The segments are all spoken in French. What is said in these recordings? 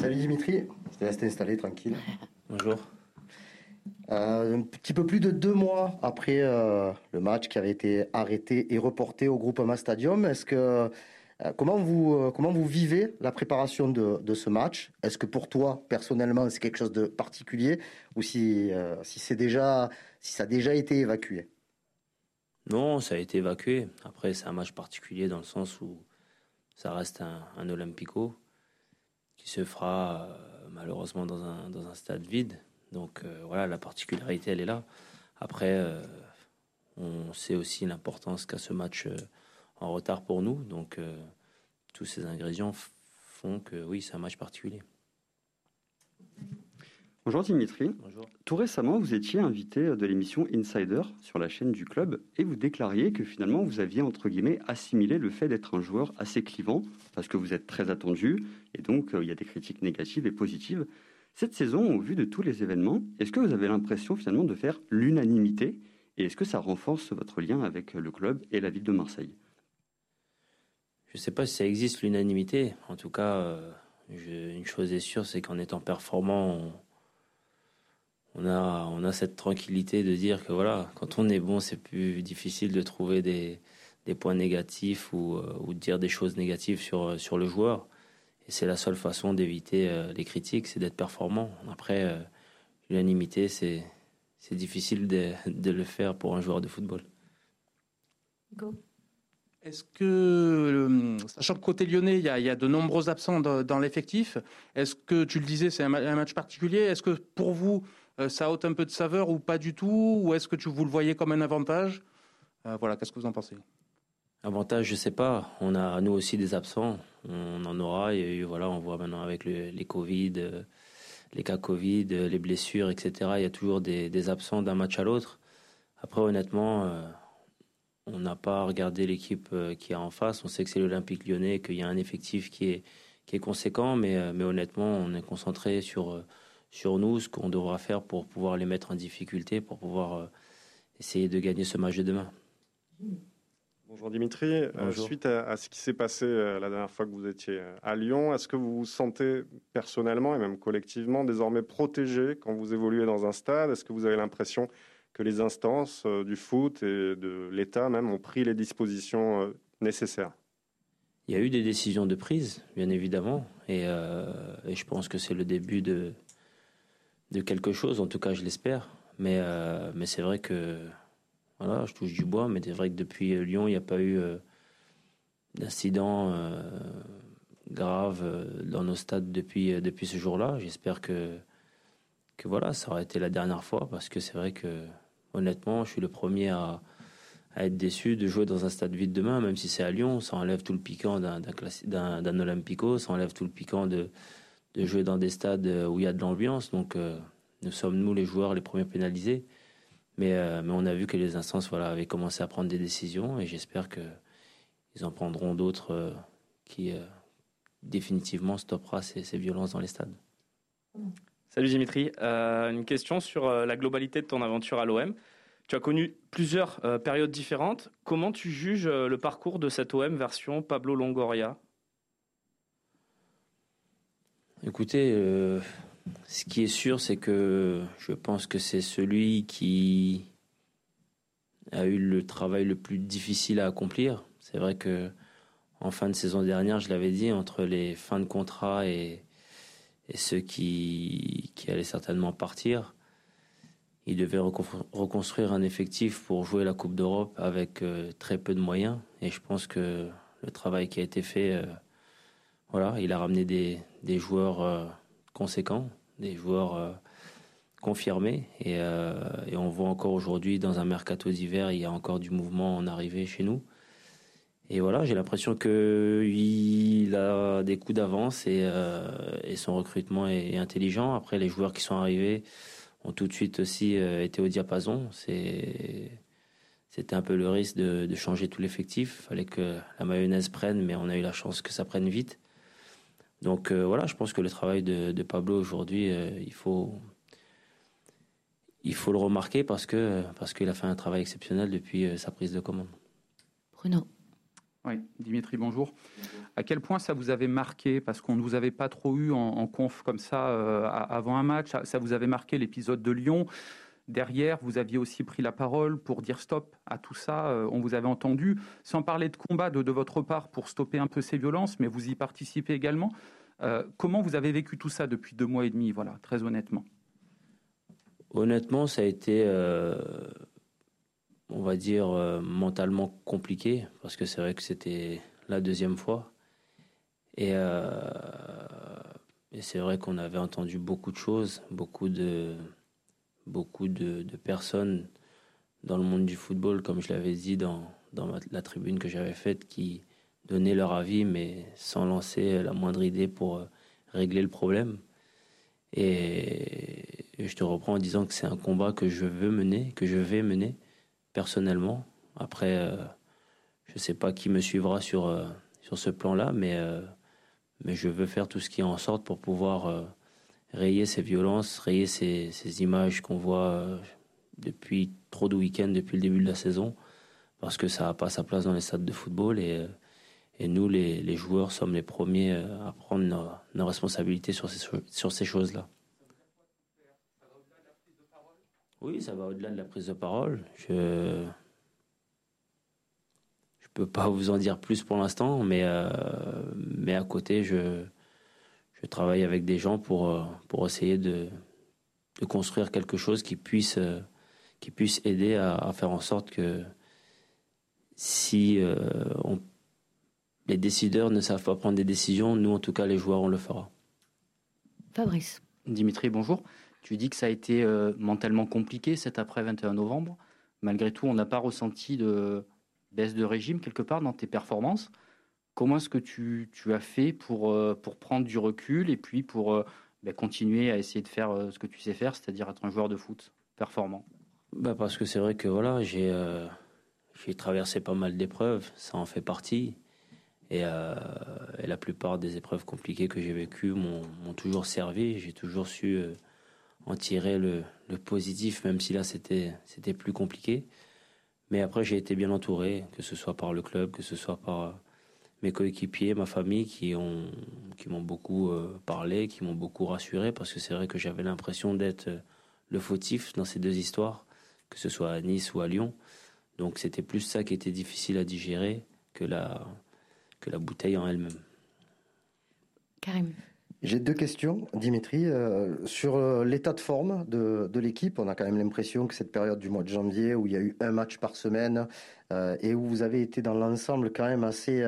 Salut Dimitri, je te laisse t'installer tranquille. Bonjour. Euh, un petit peu plus de deux mois après euh, le match qui avait été arrêté et reporté au Groupama Stadium, est-ce que euh, comment vous comment vous vivez la préparation de, de ce match? Est-ce que pour toi personnellement c'est quelque chose de particulier? Ou si si c'est déjà si ça a déjà été évacué? Non, ça a été évacué. Après c'est un match particulier dans le sens où ça reste un, un Olympico se fera malheureusement dans un dans un stade vide. Donc euh, voilà, la particularité, elle est là. Après, euh, on sait aussi l'importance qu'a ce match euh, en retard pour nous. Donc tous ces ingrédients font que oui, c'est un match particulier. Bonjour Dimitri. Bonjour. Tout récemment, vous étiez invité de l'émission Insider sur la chaîne du club et vous déclariez que finalement vous aviez entre guillemets assimilé le fait d'être un joueur assez clivant parce que vous êtes très attendu et donc il y a des critiques négatives et positives. Cette saison, au vu de tous les événements, est-ce que vous avez l'impression finalement de faire l'unanimité et est-ce que ça renforce votre lien avec le club et la ville de Marseille? Je ne sais pas si ça existe l'unanimité. En tout cas, euh, une chose est sûre, c'est qu'en étant performant, on, a, on a cette tranquillité de dire que voilà, quand on est bon, c'est plus difficile de trouver des, points négatifs ou, euh, ou, de dire des choses négatives sur, sur le joueur. Et c'est la seule façon d'éviter euh, les critiques, c'est d'être performant. Après, euh, l'unanimité, c'est, c'est difficile de, de, le faire pour un joueur de football. Go. Est-ce que, sachant que côté lyonnais, il y, a, il y a de nombreux absents dans, l'effectif, est-ce que, tu le disais, c'est un, match particulier Est-ce que pour vous, euh, ça ôte un peu de saveur ou pas du tout? Ou est-ce que tu, vous le voyez comme un avantage? Voilà, qu'est-ce que vous en pensez? Avantage, je sais pas. On a nous aussi des absents. On en aura. Et voilà, on voit maintenant avec les Covid, euh, les cas Covid, euh, les blessures, etc. Il y a toujours des, absents d'un match à l'autre. Après, honnêtement, euh, on n'a pas regardé l'équipe qui est en face. On sait que c'est l'Olympique Lyonnais, qu'il y a un effectif qui est conséquent, mais honnêtement, on est concentré sur sur nous, ce qu'on devra faire pour pouvoir les mettre en difficulté, pour pouvoir essayer de gagner ce match de demain. Bonjour Dimitri. Euh, suite à, ce qui s'est passé euh, la dernière fois que vous étiez euh, à Lyon, est-ce que vous vous sentez personnellement et même collectivement désormais protégé quand vous évoluez dans un stade? Est-ce que vous avez l'impression que les instances du foot et de l'État même ont pris les dispositions nécessaires? Il y a eu des décisions de prise, bien évidemment, et, et je pense que c'est le début de, de quelque chose, en tout cas je l'espère. Mais, mais c'est vrai que voilà, je touche du bois, mais c'est vrai que depuis euh, Lyon, il n'y a pas eu euh, d'incident euh, grave dans nos stades depuis, depuis ce jour-là. J'espère que, que voilà, ça aurait été la dernière fois parce que c'est vrai que, honnêtement, je suis le premier à, à, être déçu de jouer dans un stade vide demain, même si c'est à Lyon. Ça enlève tout le piquant d'un, Olympico, ça enlève tout le piquant de, de jouer dans des stades où il y a de l'ambiance. Donc, nous sommes, nous, les joueurs, les premiers pénalisés. Mais, euh, mais on a vu que les instances voilà, avaient commencé à prendre des décisions et j'espère qu'ils en prendront d'autres euh, qui euh, définitivement stoppera ces, ces, violences dans les stades. Salut Dimitri, une question sur la globalité de ton aventure à l'OM. Tu as connu plusieurs périodes différentes. Comment tu juges le parcours de cette OM version Pablo Longoria? Écoutez, ce qui est sûr, c'est que je pense que c'est celui qui a eu le travail le plus difficile à accomplir. C'est vrai que en fin de saison dernière, je l'avais dit, entre les fins de contrat et, ceux qui, qui allaient certainement partir, il devait reconstruire un effectif pour jouer la Coupe d'Europe avec euh, très peu de moyens. Et je pense que le travail qui a été fait, euh, voilà, il a ramené des, joueurs euh, conséquents des joueurs euh, confirmés. Euh, et, on voit encore aujourd'hui, dans un mercato d'hiver, il y a encore du mouvement en arrivée chez nous. Et voilà, j'ai l'impression qu'il a des coups d'avance et, son recrutement est, intelligent. Après, les joueurs qui sont arrivés ont tout de suite aussi été au diapason. c'était un peu le risque de, de changer tout l'effectif. Fallait que la mayonnaise prenne, mais on a eu la chance que ça prenne vite. Donc euh, voilà, je pense que le travail de, Pablo aujourd'hui, euh, il faut il faut le remarquer parce que parce qu'il a fait un travail exceptionnel depuis euh, sa prise de commande. Bruno. Oui, Dimitri, bonjour. À quel point ça vous avait marqué? Parce qu'on ne vous avait pas trop eu en, conf comme ça euh, avant un match. Ça vous avait marqué l'épisode de Lyon? Derrière, vous aviez aussi pris la parole pour dire stop à tout ça. Euh, on vous avait entendu, sans parler de combat de, votre part pour stopper un peu ces violences, mais vous y participez également. Euh, comment vous avez vécu tout ça depuis deux mois et demi, voilà, très honnêtement? Honnêtement, ça a été, euh, on va dire, mentalement compliqué, parce que c'est vrai que c'était la deuxième fois. Et, et c'est vrai qu'on avait entendu beaucoup de choses, beaucoup de beaucoup de, personnes dans le monde du football, comme je l'avais dit dans, dans la tribune que j'avais faite, qui donnaient leur avis, mais sans lancer la moindre idée pour euh, régler le problème. Et, je te reprends en disant que c'est un combat que je veux mener, que je vais mener personnellement. Après, euh, je ne sais pas qui me suivra sur, euh, sur ce plan-là, mais, mais je veux faire tout ce qui est en sorte pour pouvoir rayer ces violences, rayer ces, images qu'on voit euh, depuis trop de week-ends, depuis le début de la saison, parce que ça n'a pas sa place dans les stades de football. Et, euh, nous, les, les, joueurs, sommes les premiers euh, à prendre nos, responsabilités sur ces, sur ces choses-là. Oui, ça va au-delà de la prise de parole. Je ne peux pas vous en dire plus pour l'instant, mais, mais à côté, je, je travaille avec des gens pour, euh, pour essayer de, de construire quelque chose qui puisse, euh, qui puisse aider à, faire en sorte que si euh, les décideurs ne savent pas prendre des décisions, nous en tout cas les joueurs on le fera. Fabrice. Dimitri, bonjour. Tu dis que ça a été mentalement compliqué cet après 21 novembre. Malgré tout, on n'a pas ressenti de baisse de régime quelque part dans tes performances. Comment est-ce que tu, as fait pour, euh, pour prendre du recul et puis pour euh, bah, continuer à essayer de faire euh, ce que tu sais faire, c'est-à-dire être un joueur de foot performant? Bah Parce que c'est vrai que voilà, j'ai traversé pas mal d'épreuves, ça en fait partie. Et, la plupart des épreuves compliquées que j'ai vécues m'ont toujours servi. J'ai toujours su en tirer le, positif, même si là c'était plus compliqué. Mais après, j'ai été bien entouré, que ce soit par le club, que ce soit par mes coéquipiers, ma famille qui ont qui m'ont beaucoup euh, parlé, qui m'ont beaucoup rassuré parce que c'est vrai que j'avais l'impression d'être euh, le fautif dans ces deux histoires, que ce soit à Nice ou à Lyon. Donc c'était plus ça qui était difficile à digérer que la que la bouteille en elle-même. Karim. J'ai deux questions, Dimitri. Euh, sur l'état de forme de, de l'équipe, on a quand même l'impression que cette période du mois de janvier, où il y a eu un match par semaine, et où vous avez été dans l'ensemble quand même assez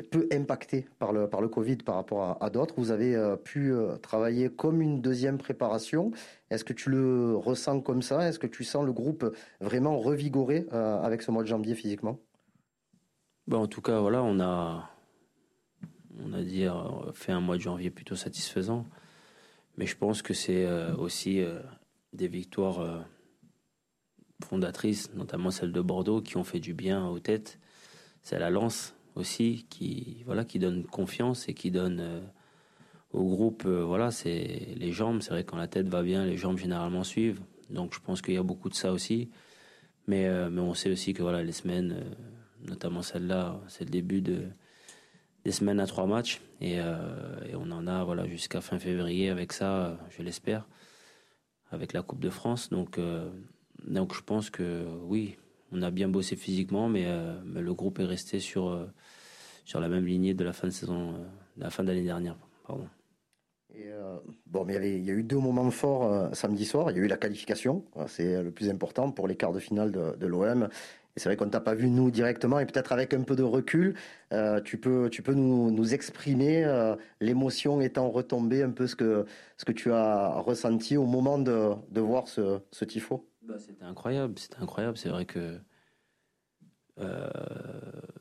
peu impacté par le, par le Covid par rapport à, d'autres. Vous avez euh, pu euh, travailler comme une deuxième préparation. Est-ce que tu le ressens comme ça? Est-ce que tu sens le groupe vraiment revigoré euh, avec ce mois de janvier physiquement? En tout cas, voilà, on a, on a dit, fait un mois de janvier plutôt satisfaisant. Mais je pense que c'est aussi des victoires fondatrices, notamment celle de Bordeaux, qui ont fait du bien aux têtes. C'est la lance aussi qui voilà qui donne confiance et qui donne euh, au groupe euh, voilà c'est les jambes c'est vrai quand la tête va bien les jambes généralement suivent donc je pense qu'il y a beaucoup de ça aussi mais euh, mais on sait aussi que voilà les semaines notamment celle-là c'est le début de des semaines à trois matchs et, et on en a voilà jusqu'à fin février avec ça je l'espère avec la Coupe de France donc donc je pense que oui on a bien bossé physiquement, mais, euh, le groupe est resté sur, euh, sur la même lignée de la fin de saison, euh, de la fin d'année dernière. Pardon. bon, mais il y, a eu deux moments forts samedi soir. Il y a eu la qualification, c'est le plus important pour les quarts de finale de, l'OM. C'est vrai qu'on ne t'a pas vu nous directement, et peut-être avec un peu de recul, tu peux, tu peux nous, nous exprimer l'émotion étant retombée, un peu ce que, ce que tu as ressenti au moment de, de voir ce, ce tifo? Bah, c'était incroyable, c'était incroyable. C'est vrai que euh,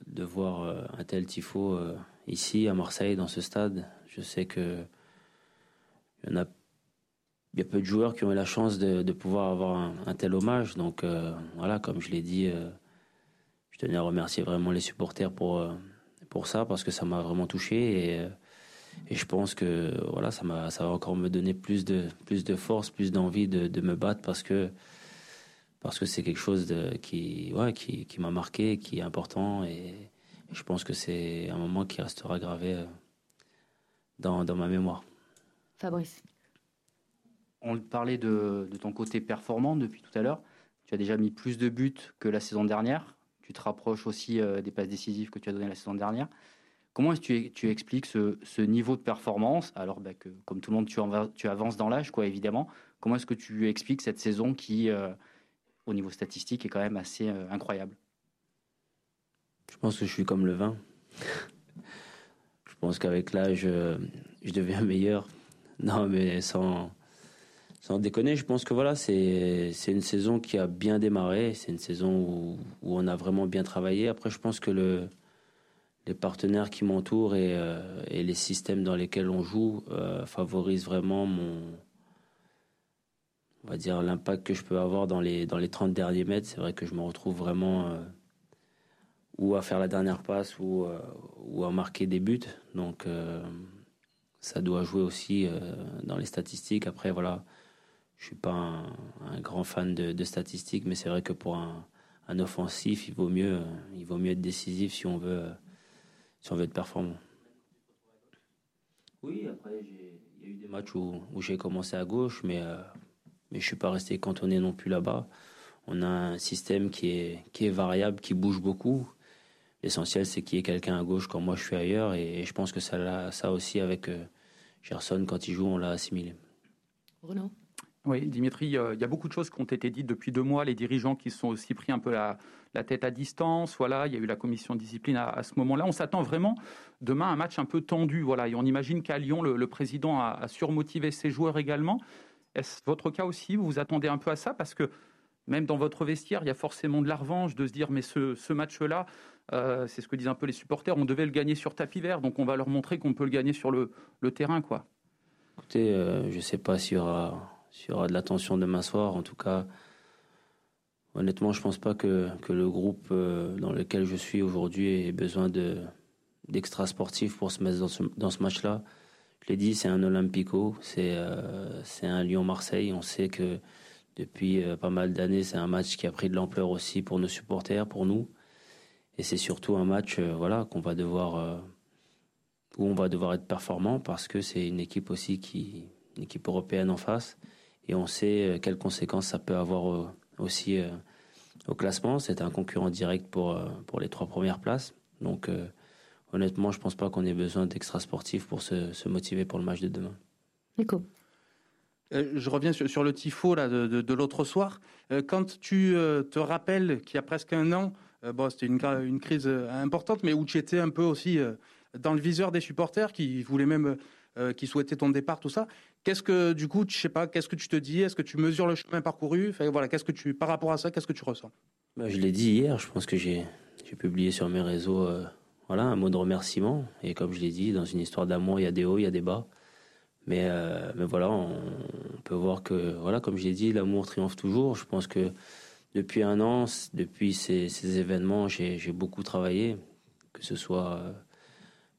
de voir euh, un tel tifo euh, ici à Marseille dans ce stade, je sais que il y a, il y a peu de joueurs qui ont eu la chance de, pouvoir avoir un, tel hommage. Donc voilà, comme je l'ai dit, tenais à remercier vraiment les supporters pour pour ça parce que ça m'a vraiment touché et, et je pense que voilà, ça m'a ça va encore me donner plus de plus de force, plus d'envie de, de me battre parce que parce que c'est quelque chose de, qui, ouais, qui, qui m'a marqué, qui est important. Et, je pense que c'est un moment qui restera gravé dans, dans ma mémoire. Fabrice. On parlait de, de, ton côté performant depuis tout à l'heure. Tu as déjà mis plus de buts que la saison dernière. Tu te rapproches aussi des passes décisives que tu as données la saison dernière. Comment est-ce que tu, expliques ce, niveau de performance? Alors bah, que, comme tout le monde, tu, avances dans l'âge, quoi, évidemment. Comment est-ce que tu expliques cette saison qui, euh, au niveau statistique, est quand même assez euh, incroyable? Je pense que je suis comme le vin. je pense qu'avec l'âge, euh, je deviens meilleur. Non, mais sans, sans déconner, je pense que voilà, c'est une saison qui a bien démarré. C'est une saison où, on a vraiment bien travaillé. Après, je pense que le, les partenaires qui m'entourent et, euh, les systèmes dans lesquels on joue euh, favorisent vraiment mon on va dire l'impact que je peux avoir dans les dans les 30 derniers mètres c'est vrai que je me retrouve vraiment euh, ou à faire la dernière passe ou ou à marquer des buts donc ça doit jouer aussi dans les statistiques après voilà je suis pas un, grand fan de, statistiques mais c'est vrai que pour un, offensif il vaut mieux il vaut mieux être décisif si on veut si on veut être performant. Oui, après, il y a eu des matchs où, j'ai commencé à gauche, mais, euh, mais je suis pas resté cantonné non plus là-bas. On a un système qui est, qui est variable, qui bouge beaucoup. L'essentiel, c'est qu'il y ait quelqu'un à gauche quand moi je suis ailleurs, et, je pense que ça, ça aussi, avec euh, Gerson, quand il joue, on l'a assimilé. Bruno? Oui, Dimitri, il y a beaucoup de choses qui ont été dites depuis deux mois. Les dirigeants qui sont aussi pris un peu la, tête à distance. Voilà, il y a eu la commission de discipline à, ce moment-là. On s'attend vraiment demain à un match un peu tendu. Voilà, on imagine qu'à Lyon, le, président a, surmotivé ses joueurs également. Est-ce votre cas aussi? Vous vous attendez un peu à ça? Parce que même dans votre vestiaire, il y a forcément de la revanche, de se dire mais ce, match-là, euh, c'est ce que disent un peu les supporters, on devait le gagner sur tapis vert, donc on va leur montrer qu'on peut le gagner sur le, terrain, quoi. Écoutez, euh, je ne sais pas s'il y aura s'il y aura de l'attention demain soir. En tout cas, honnêtement, je pense pas que, que, le groupe euh, dans lequel je suis aujourd'hui ait besoin de, d'extra sportifs pour se mettre dans ce, dans ce match-là. Je l'ai dit, c'est un Olympico, c'est, euh, un Lyon-Marseille. On sait que depuis euh, pas mal d'années, c'est un match qui a pris de l'ampleur aussi pour nos supporters, pour nous. Et c'est surtout un match voilà, qu'on va devoir, où on va devoir être performant parce que c'est une équipe aussi qui, une équipe européenne en face et on sait euh, quelles conséquences ça peut avoir euh, aussi euh, au classement. C'est un concurrent direct pour, pour les trois premières places. Donc honnêtement, je ne pense pas qu'on ait besoin d'extra sportifs pour se, se, motiver pour le match de demain. Nico. je reviens sur, le tifo là, de, de, l'autre soir. quand tu te rappelles qu'il y a presque un an, bon, c'était une, une, crise importante, mais où tu étais un peu aussi dans le viseur des supporters qui voulaient même, qui souhaitaient ton départ, tout ça. Qu'est-ce que, du coup, je sais pas, qu'est-ce que tu te dis? Est-ce que tu mesures le chemin parcouru? Enfin, voilà, qu'est-ce que tu, par rapport à ça, qu'est-ce que tu ressens? Bah, Je l'ai dit hier, je pense que j'ai, publié sur mes réseaux euh, voilà, un mot de remerciement. Et comme je l'ai dit, dans une histoire d'amour, il y a des hauts, il y a des bas. Mais, euh, mais voilà, on, peut voir que, voilà, comme je l'ai dit, l'amour triomphe toujours. Je pense que depuis un an, depuis ces, ces événements, j'ai, beaucoup travaillé, que ce soit euh,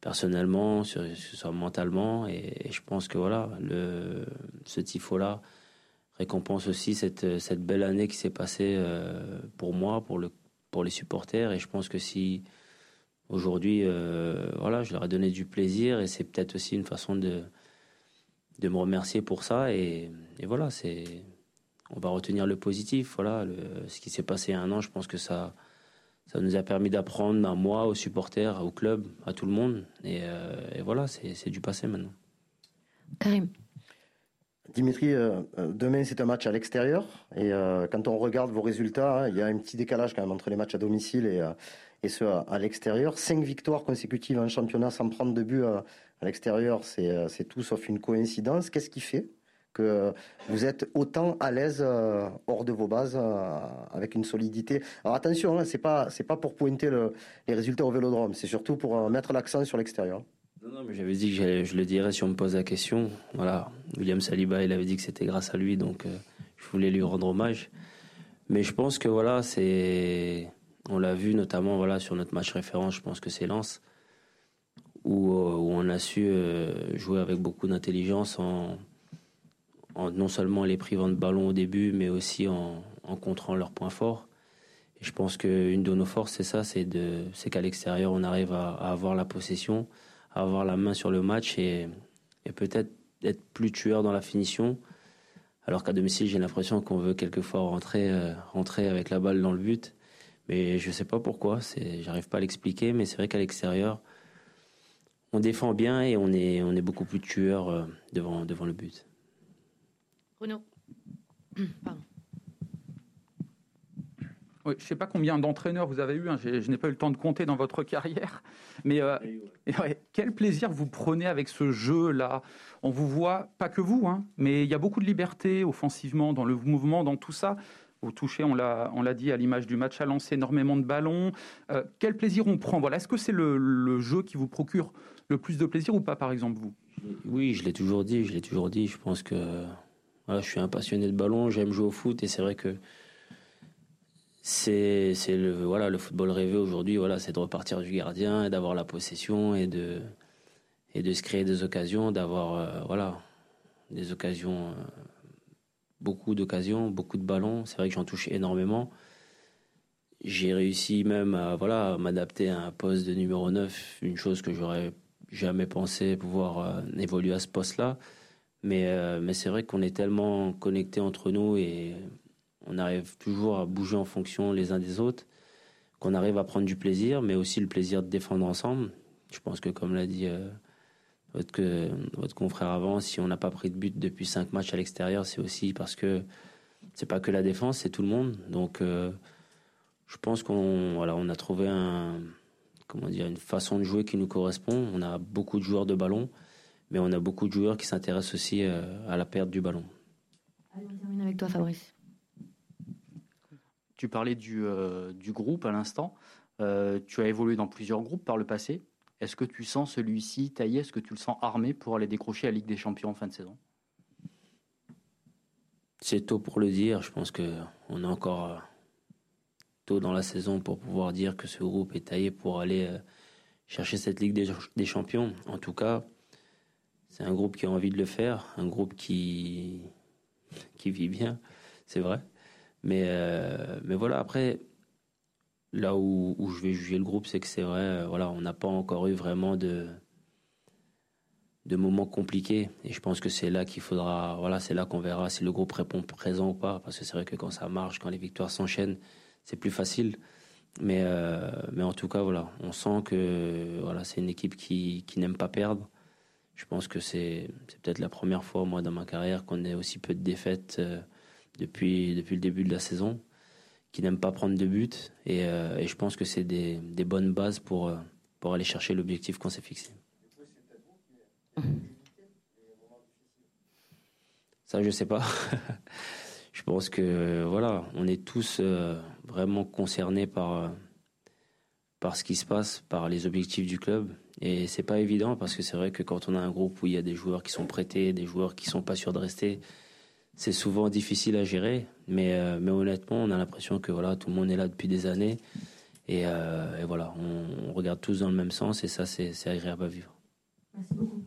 personnellement, sur, mentalement. Et, je pense que voilà, le, ce tifo-là récompense aussi cette, cette belle année qui s'est passée euh, pour moi, pour, le, pour les supporters. Et je pense que si aujourd'hui, euh, voilà, je leur ai donné du plaisir et c'est peut-être aussi une façon de, de me remercier pour ça. Et, voilà, c'est, on va retenir le positif. Voilà, ce qui s'est passé il y a un an, je pense que ça ça nous a permis d'apprendre à moi, aux supporters, au club, à tout le monde. Et, euh, voilà, c'est du passé maintenant. Karim. Dimitri, euh, euh, demain c'est un match à l'extérieur et quand on regarde vos résultats, hein, il y a un petit décalage quand même entre les matchs à domicile et, et ceux à, l'extérieur. Cinq victoires consécutives en championnat sans prendre de but à l'extérieur, c'est tout sauf une coïncidence. Qu'est-ce qui fait que vous êtes autant à l'aise euh, hors de vos bases euh, avec une solidité. Alors attention, hein, c'est pas c'est pas pour pointer les résultats au Vélodrome, c'est surtout pour euh, mettre l'accent sur l'extérieur. Non, non, mais j'avais dit que je le dirais si on me pose la question. Voilà, William Saliba, il avait dit que c'était grâce à lui, donc je voulais lui rendre hommage. Mais je pense que voilà, c'est, on l'a vu notamment voilà sur notre match référence. Je pense que c'est Lens où, où on a su jouer avec beaucoup d'intelligence en non seulement les privant de ballon au début, mais aussi en, contrant leurs points forts. je pense qu'une de nos forces, c'est ça, c'est qu'à l'extérieur, on arrive à, avoir la possession, à avoir la main sur le match et, et peut-être être plus tueur dans la finition. Alors qu'à domicile, j'ai l'impression qu'on veut quelquefois rentrer, euh, rentrer avec la balle dans le but. Mais je ne sais pas pourquoi, c'est, j'arrive pas à l'expliquer, mais c'est vrai qu'à l'extérieur, on défend bien et on est, on est beaucoup plus tueur euh, devant, devant le but. Bruno. Pardon. Oui, je ne sais pas combien d'entraîneurs vous avez eu, hein, je, n'ai pas eu le temps de compter dans votre carrière, mais euh, quel plaisir vous prenez avec ce jeu-là? On vous voit, pas que vous, hein, mais il y a beaucoup de liberté offensivement dans le mouvement, dans tout ça. Vous touchez, on l'a dit à l'image du match, à lancer énormément de ballons. Euh, quel plaisir on prend? Voilà, Est-ce que c'est le, jeu qui vous procure le plus de plaisir ou pas, par exemple, vous? Oui, je l'ai toujours dit, je l'ai toujours dit. Je pense que je suis un passionné de ballon, j'aime jouer au foot et c'est vrai que c'est le voilà le football rêvé aujourd'hui voilà c'est de repartir du gardien et d'avoir la possession et de et de se créer des occasions d'avoir euh, voilà des occasions euh, beaucoup d'occasions beaucoup de ballons. C'est vrai que j'en touche énormément. J'ai réussi même à voilà m'adapter à un poste de numéro 9 une chose que j'aurais jamais pensé pouvoir euh, évoluer à ce poste là mais c'est vrai qu'on est tellement connectés entre nous et on arrive toujours à bouger en fonction les uns des autres, qu'on arrive à prendre du plaisir, mais aussi le plaisir de défendre ensemble. Je pense que, comme l'a dit euh, votre, confrère avant, si on n'a pas pris de but depuis cinq matchs à l'extérieur, c'est aussi parce que c'est pas que la défense, c'est tout le monde. Donc, euh, je pense qu'on a trouvé une façon de jouer qui nous correspond. On a beaucoup de joueurs de ballon, mais on a beaucoup de joueurs qui s'intéressent aussi euh, à la perte du ballon. Allez, on termine avec toi, Fabrice. Tu parlais du, euh, du groupe à l'instant. Euh, tu as évolué dans plusieurs groupes par le passé. Est-ce que tu sens celui-ci taillé Est-ce que tu le sens armé pour aller décrocher la Ligue des Champions en fin de saison? C'est tôt pour le dire. Je pense qu'on est encore tôt dans la saison pour pouvoir dire que ce groupe est taillé pour aller chercher cette Ligue des, Champions. En tout cas, c'est un groupe qui a envie de le faire, un groupe qui, qui vit bien, c'est vrai. Mais, euh, mais voilà, après, là où, où, je vais juger le groupe, c'est que c'est vrai, euh, voilà, on n'a pas encore eu vraiment de, de moments compliqués. Et je pense que c'est là qu'il faudra, voilà, c'est là qu'on verra si le groupe répond présent ou pas. Parce que c'est vrai que quand ça marche, quand les victoires s'enchaînent, c'est plus facile. Mais, euh, mais en tout cas, voilà, on sent que voilà, c'est une équipe qui, qui n'aime pas perdre. Je pense que c'est, peut-être la première fois, moi, dans ma carrière, qu'on ait aussi peu de défaites depuis, depuis le début de la saison, qui n'aiment pas prendre de buts. Et, euh, je pense que c'est des, bonnes bases pour, euh, pour aller chercher l'objectif qu'on s'est fixé. Ça, je sais pas. je pense que voilà, on est tous euh, vraiment concernés par, par ce qui se passe, par les objectifs du club. Et c'est pas évident parce que c'est vrai que quand on a un groupe où il y a des joueurs qui sont prêtés, des joueurs qui sont pas sûrs de rester, c'est souvent difficile à gérer, mais, euh, mais honnêtement, on a l'impression que voilà, tout le monde est là depuis des années. Et, euh, voilà, on, on, regarde tous dans le même sens et ça, c'est agréable à vivre. Merci beaucoup.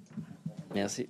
Merci.